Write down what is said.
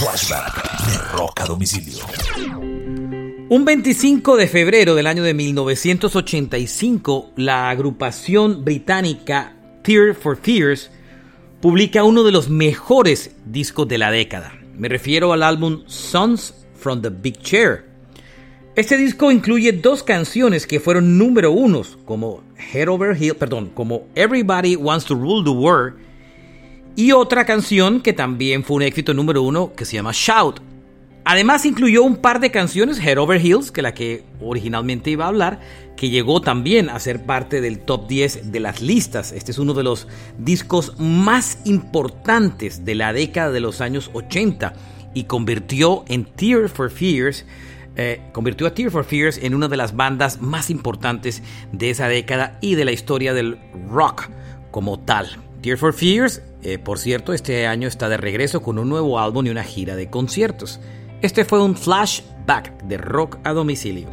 Flashback de Rock a Domicilio. Un 25 de febrero del año de 1985, la agrupación británica Tear for Fears publica uno de los mejores discos de la década. Me refiero al álbum Sons from the Big Chair. Este disco incluye dos canciones que fueron número unos, como Head Over Heel, perdón, como Everybody Wants to Rule the World, y otra canción que también fue un éxito número uno que se llama Shout. Además incluyó un par de canciones, Head Over Heels, que la que originalmente iba a hablar, que llegó también a ser parte del top 10 de las listas. Este es uno de los discos más importantes de la década de los años 80 y convirtió en Tear for Fears eh, convirtió a Tear for Fears en una de las bandas más importantes de esa década y de la historia del rock como tal. Tear for Fears, eh, por cierto, este año está de regreso con un nuevo álbum y una gira de conciertos. Este fue un flashback de rock a domicilio.